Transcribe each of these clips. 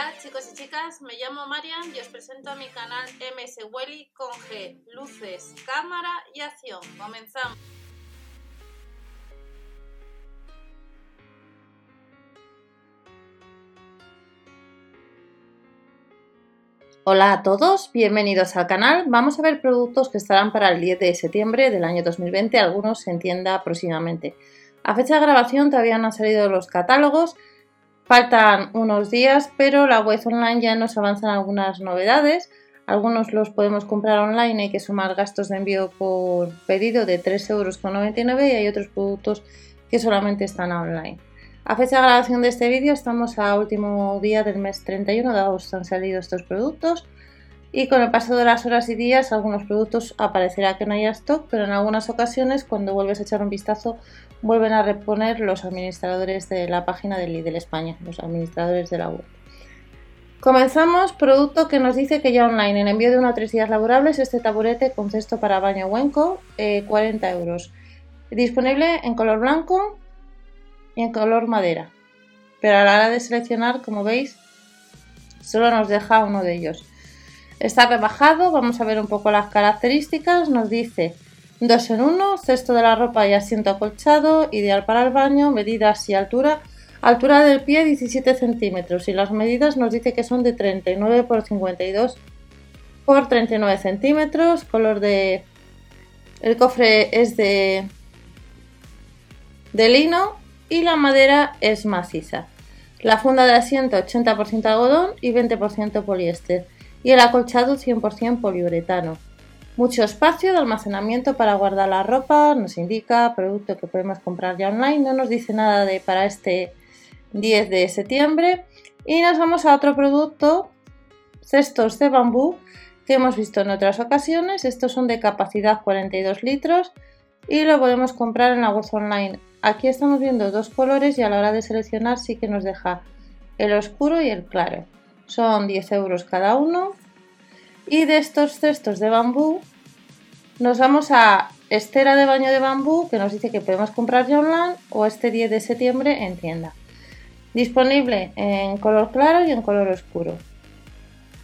Hola chicos y chicas, me llamo Marian y os presento a mi canal MS Welly con G, luces, cámara y acción. Comenzamos. Hola a todos, bienvenidos al canal. Vamos a ver productos que estarán para el 10 de septiembre del año 2020, algunos en tienda próximamente. A fecha de grabación todavía no han salido los catálogos, faltan unos días, pero la web online ya nos avanzan algunas novedades. Algunos los podemos comprar online, hay que sumar gastos de envío por pedido de 3,99 euros y hay otros productos que solamente están online. A fecha de grabación de este vídeo estamos a último día del mes 31 de agosto han salido estos productos y con el paso de las horas y días algunos productos aparecerá que no haya stock, pero en algunas ocasiones cuando vuelves a echar un vistazo vuelven a reponer los administradores de la página de Lidl España, los administradores de la web. Comenzamos, producto que nos dice que ya online, en envío de uno a tres días laborables, este taburete con cesto para baño Wenco, 40 eh, euros. Disponible en color blanco, y en color madera. Pero a la hora de seleccionar, como veis, solo nos deja uno de ellos. Está rebajado, vamos a ver un poco las características. Nos dice 2 en 1, cesto de la ropa y asiento acolchado, ideal para el baño, medidas y altura. Altura del pie 17 centímetros y las medidas nos dice que son de 39 por 52 por 39 centímetros. Color de... El cofre es de, de lino y la madera es maciza. La funda de asiento 80% algodón y 20% poliéster y el acolchado 100% poliuretano. Mucho espacio de almacenamiento para guardar la ropa, nos indica producto que podemos comprar ya online, no nos dice nada de para este 10 de septiembre y nos vamos a otro producto, cestos de bambú que hemos visto en otras ocasiones, estos son de capacidad 42 litros y lo podemos comprar en la web online Aquí estamos viendo dos colores y a la hora de seleccionar sí que nos deja el oscuro y el claro. Son 10 euros cada uno. Y de estos cestos de bambú nos vamos a estera de baño de bambú que nos dice que podemos comprar ya online o este 10 de septiembre en tienda. Disponible en color claro y en color oscuro.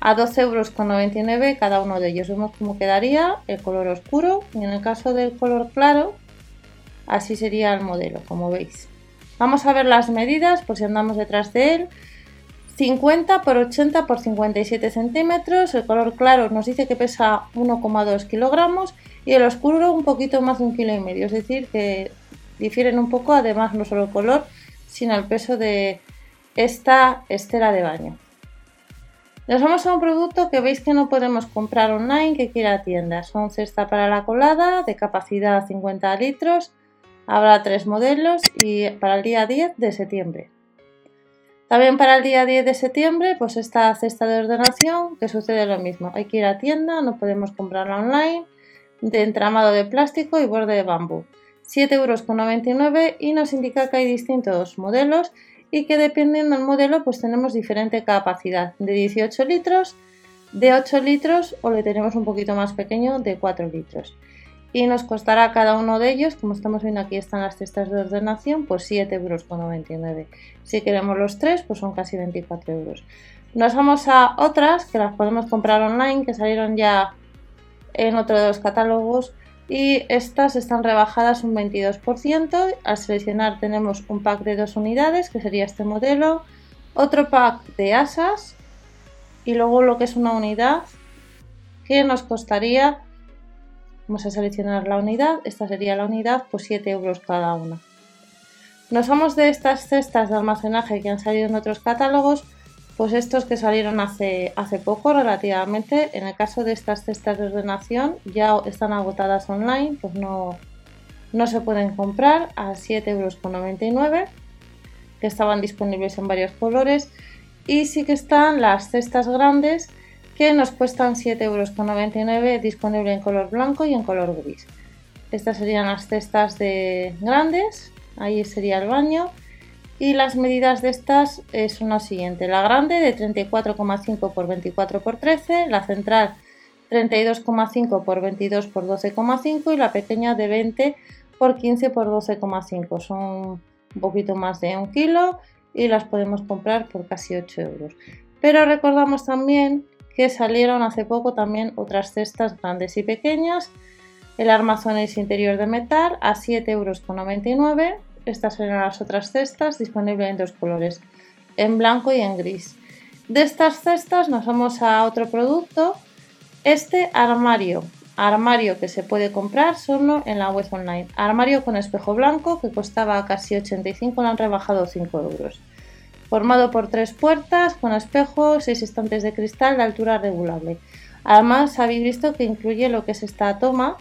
A 12,99 euros cada uno de ellos. Vemos cómo quedaría el color oscuro y en el caso del color claro Así sería el modelo, como veis. Vamos a ver las medidas, por si andamos detrás de él. 50 por 80 por 57 centímetros. El color claro nos dice que pesa 1,2 kilogramos y el oscuro un poquito más de un kilo y medio. Es decir, que difieren un poco, además no solo el color, sino el peso de esta estera de baño. Nos vamos a un producto que veis que no podemos comprar online, que quiera tienda. Son cesta para la colada de capacidad 50 litros Habrá tres modelos y para el día 10 de septiembre. También para el día 10 de septiembre, pues esta cesta de ordenación, que sucede lo mismo. Hay que ir a tienda, no podemos comprarla online, de entramado de plástico y borde de bambú. 7,99 euros y nos indica que hay distintos modelos y que dependiendo del modelo pues tenemos diferente capacidad de 18 litros, de 8 litros o le tenemos un poquito más pequeño de 4 litros y nos costará cada uno de ellos, como estamos viendo aquí están las cestas de ordenación, pues 7,99 euros. Si queremos los tres, pues son casi 24 euros. Nos vamos a otras que las podemos comprar online, que salieron ya en otro de los catálogos y estas están rebajadas un 22%. Al seleccionar tenemos un pack de dos unidades, que sería este modelo, otro pack de asas y luego lo que es una unidad que nos costaría Vamos a seleccionar la unidad, esta sería la unidad, pues 7 euros cada una. Nos vamos de estas cestas de almacenaje que han salido en otros catálogos, pues estos que salieron hace, hace poco relativamente, en el caso de estas cestas de ordenación ya están agotadas online, pues no, no se pueden comprar a 7,99 euros, que estaban disponibles en varios colores, y sí que están las cestas grandes que nos cuestan 7,99 euros disponible en color blanco y en color gris. Estas serían las cestas de grandes, ahí sería el baño. Y las medidas de estas son las siguientes. La grande de 34,5 por 24 por 13, la central 32,5 por 22 por 12,5 y la pequeña de 20 por 15 por 12,5. Son un poquito más de un kilo y las podemos comprar por casi 8 euros. Pero recordamos también que salieron hace poco también otras cestas grandes y pequeñas. El armazón es interior de metal a 7,99 euros. Estas eran las otras cestas disponibles en dos colores, en blanco y en gris. De estas cestas nos vamos a otro producto. Este armario, armario que se puede comprar solo en la web online. Armario con espejo blanco que costaba casi 85, lo han rebajado 5 euros formado por tres puertas con espejo, seis estantes de cristal de altura regulable. Además, habéis visto que incluye lo que es esta toma,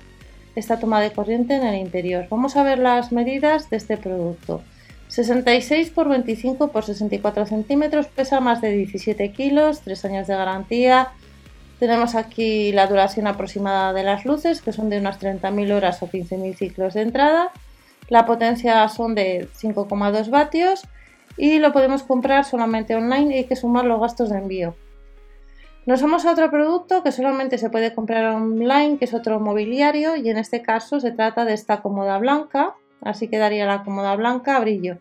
esta toma de corriente en el interior. Vamos a ver las medidas de este producto. 66 x 25 x 64 centímetros, pesa más de 17 kilos, 3 años de garantía. Tenemos aquí la duración aproximada de las luces, que son de unas 30.000 horas o 15.000 ciclos de entrada. La potencia son de 5,2 vatios y lo podemos comprar solamente online y hay que sumar los gastos de envío. Nos vamos a otro producto que solamente se puede comprar online, que es otro mobiliario y en este caso se trata de esta cómoda blanca, así quedaría la cómoda blanca a brillo.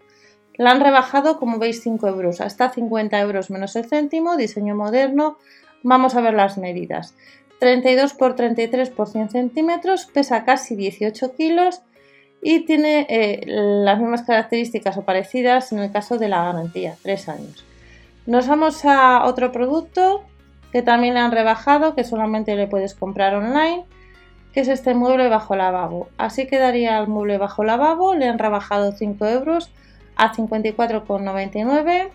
La han rebajado, como veis, 5 euros, hasta 50 euros menos el céntimo, diseño moderno. Vamos a ver las medidas. 32 x 33 x 100 centímetros, pesa casi 18 kilos y tiene eh, las mismas características o parecidas en el caso de la garantía, 3 años. Nos vamos a otro producto que también le han rebajado, que solamente le puedes comprar online, que es este mueble bajo lavabo. Así quedaría el mueble bajo lavabo, le han rebajado 5 euros a 54,99.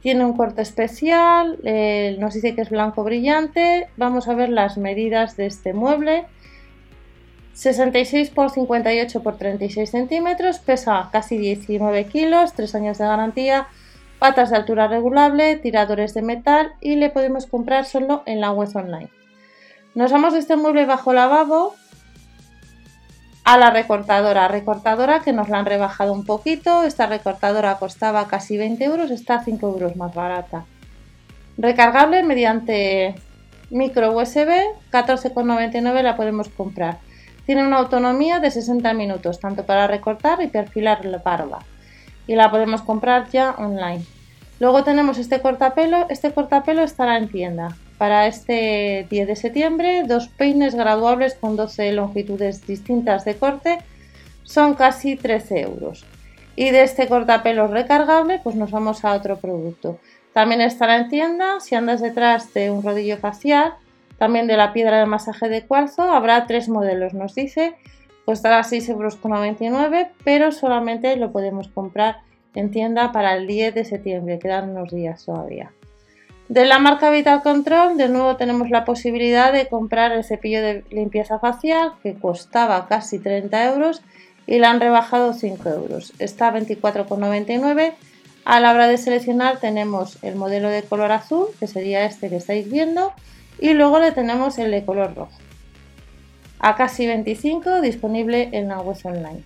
Tiene un corte especial, eh, nos dice que es blanco brillante. Vamos a ver las medidas de este mueble. 66 por 58 por 36 centímetros, pesa casi 19 kilos, 3 años de garantía, patas de altura regulable, tiradores de metal y le podemos comprar solo en la web online. Nos vamos de este mueble bajo lavabo a la recortadora, recortadora que nos la han rebajado un poquito, esta recortadora costaba casi 20 euros, está 5 euros más barata. Recargable mediante micro USB, 14,99 la podemos comprar. Tiene una autonomía de 60 minutos, tanto para recortar y perfilar la barba. Y la podemos comprar ya online. Luego tenemos este cortapelo. Este cortapelo estará en tienda. Para este 10 de septiembre, dos peines graduables con 12 longitudes distintas de corte son casi 13 euros. Y de este cortapelo recargable, pues nos vamos a otro producto. También estará en tienda. Si andas detrás de un rodillo facial, también de la piedra de masaje de cuarzo habrá tres modelos, nos dice, costará 6,99 euros, pero solamente lo podemos comprar en tienda para el 10 de septiembre, quedan unos días todavía. De la marca Vital Control, de nuevo tenemos la posibilidad de comprar el cepillo de limpieza facial que costaba casi 30 euros y la han rebajado 5 euros. Está a 24,99. A la hora de seleccionar tenemos el modelo de color azul, que sería este que estáis viendo, y luego le tenemos el de color rojo. A casi 25 disponible en la web online.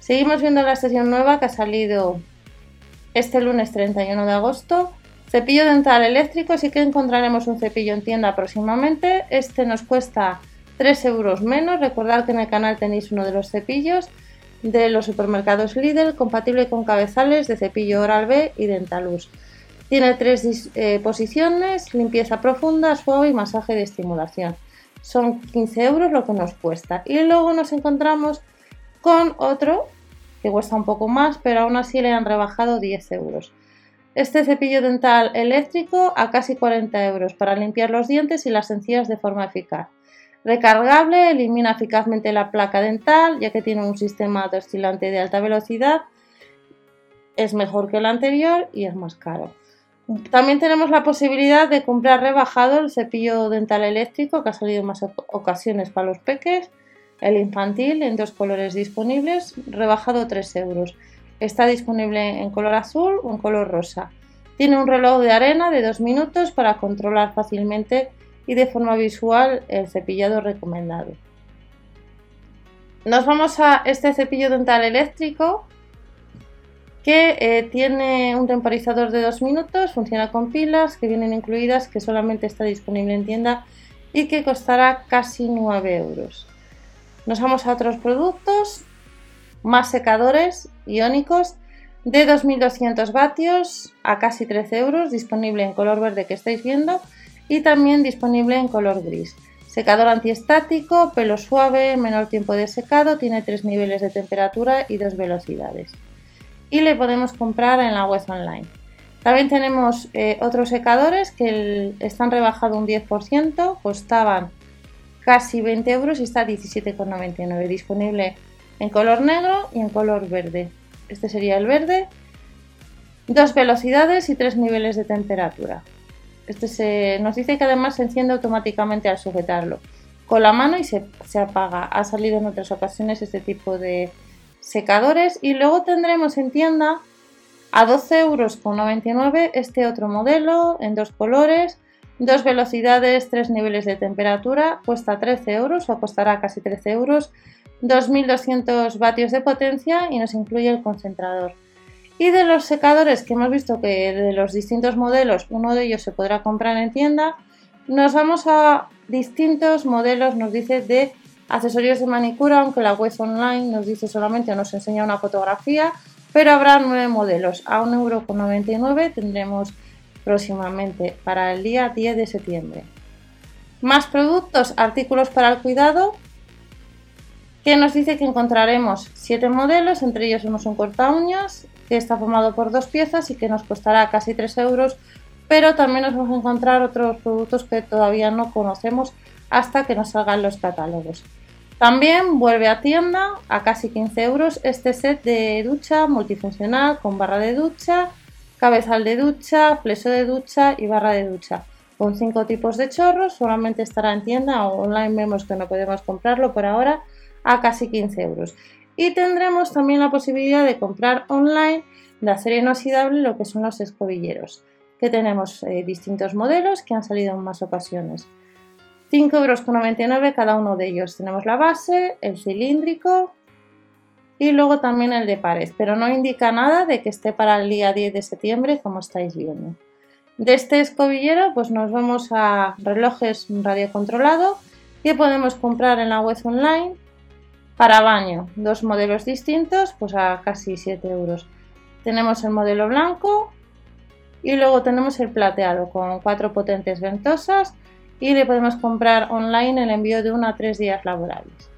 Seguimos viendo la sesión nueva que ha salido este lunes 31 de agosto. Cepillo dental eléctrico, sí que encontraremos un cepillo en tienda próximamente. Este nos cuesta 3 euros menos. Recordad que en el canal tenéis uno de los cepillos de los supermercados Lidl, compatible con cabezales de cepillo Oral B y Dentalus. Tiene tres eh, posiciones, limpieza profunda, suave y masaje de estimulación. Son 15 euros lo que nos cuesta. Y luego nos encontramos con otro que cuesta un poco más, pero aún así le han rebajado 10 euros. Este cepillo dental eléctrico a casi 40 euros para limpiar los dientes y las encías de forma eficaz. Recargable, elimina eficazmente la placa dental ya que tiene un sistema de oscilante de alta velocidad. Es mejor que el anterior y es más caro. También tenemos la posibilidad de comprar rebajado el cepillo dental eléctrico que ha salido en más ocasiones para los peques, el infantil en dos colores disponibles, rebajado 3 euros. Está disponible en color azul o en color rosa. Tiene un reloj de arena de 2 minutos para controlar fácilmente y de forma visual el cepillado recomendado. Nos vamos a este cepillo dental eléctrico que eh, tiene un temporizador de 2 minutos, funciona con pilas que vienen incluidas, que solamente está disponible en tienda y que costará casi 9 euros. Nos vamos a otros productos, más secadores iónicos. de 2200 vatios a casi 13 euros, disponible en color verde que estáis viendo y también disponible en color gris. Secador antiestático, pelo suave, menor tiempo de secado, tiene tres niveles de temperatura y dos velocidades. Y le podemos comprar en la web online. También tenemos eh, otros secadores que están rebajados un 10%, costaban casi 20 euros y está 17,99 disponible en color negro y en color verde. Este sería el verde. Dos velocidades y tres niveles de temperatura. Este se, nos dice que además se enciende automáticamente al sujetarlo con la mano y se, se apaga. Ha salido en otras ocasiones este tipo de secadores. Y luego tendremos en tienda a 12,99 euros este otro modelo en dos colores, dos velocidades, tres niveles de temperatura. Cuesta 13 euros o costará casi 13 euros. 2200 vatios de potencia y nos incluye el concentrador. Y de los secadores que hemos visto que de los distintos modelos, uno de ellos se podrá comprar en tienda, nos vamos a distintos modelos, nos dice de accesorios de manicura, aunque la web online nos dice solamente o nos enseña una fotografía, pero habrá nueve modelos. A 1,99€ tendremos próximamente para el día 10 de septiembre. Más productos, artículos para el cuidado, que nos dice que encontraremos siete modelos, entre ellos vemos un corta uñas, que está formado por dos piezas y que nos costará casi 3 euros, pero también nos vamos a encontrar otros productos que todavía no conocemos hasta que nos salgan los catálogos. También vuelve a tienda a casi 15 euros este set de ducha multifuncional con barra de ducha, cabezal de ducha, fleso de ducha y barra de ducha. Con cinco tipos de chorros, solamente estará en tienda o online vemos que no podemos comprarlo por ahora a casi 15 euros. Y tendremos también la posibilidad de comprar online de acero inoxidable lo que son los escobilleros, que tenemos eh, distintos modelos que han salido en más ocasiones. 5,99 euros cada uno de ellos. Tenemos la base, el cilíndrico y luego también el de pared, pero no indica nada de que esté para el día 10 de septiembre como estáis viendo. De este escobillero pues nos vamos a relojes radiocontrolado que podemos comprar en la web online para baño, dos modelos distintos, pues a casi 7 euros. Tenemos el modelo blanco y luego tenemos el plateado con cuatro potentes ventosas y le podemos comprar online el envío de 1 a 3 días laborables.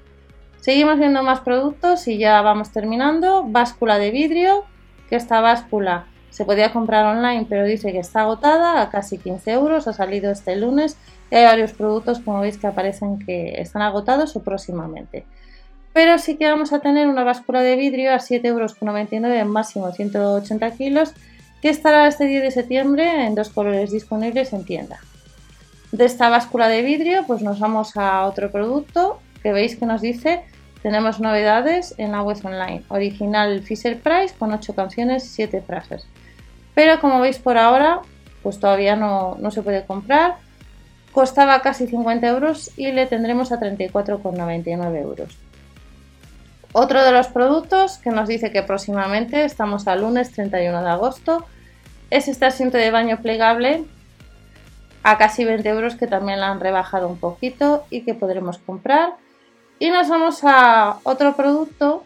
Seguimos viendo más productos y ya vamos terminando. Báscula de vidrio, que esta báscula se podía comprar online pero dice que está agotada a casi 15 euros, ha salido este lunes y hay varios productos como veis que aparecen que están agotados o próximamente pero sí que vamos a tener una báscula de vidrio a 7,99 euros máximo 180 kilos que estará este 10 de septiembre en dos colores disponibles en tienda. De esta báscula de vidrio pues nos vamos a otro producto que veis que nos dice tenemos novedades en la web online. Original Fisher Price con 8 canciones y 7 frases. Pero como veis por ahora pues todavía no, no se puede comprar. Costaba casi 50 euros y le tendremos a 34,99 euros. Otro de los productos que nos dice que próximamente, estamos al lunes 31 de agosto, es este asiento de baño plegable a casi 20 euros que también la han rebajado un poquito y que podremos comprar. Y nos vamos a otro producto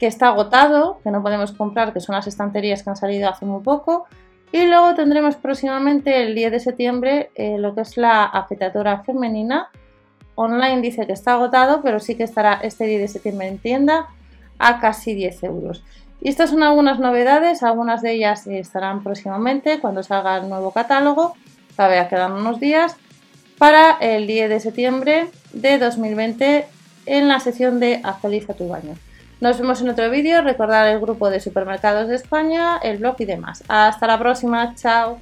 que está agotado, que no podemos comprar, que son las estanterías que han salido hace muy poco. Y luego tendremos próximamente el 10 de septiembre eh, lo que es la afeitadora femenina online dice que está agotado, pero sí que estará este 10 de septiembre en tienda a casi 10 euros. Y estas son algunas novedades, algunas de ellas estarán próximamente cuando salga el nuevo catálogo, todavía quedan unos días, para el 10 de septiembre de 2020 en la sección de Actualiza tu baño. Nos vemos en otro vídeo, recordar el grupo de supermercados de España, el blog y demás. Hasta la próxima, chao.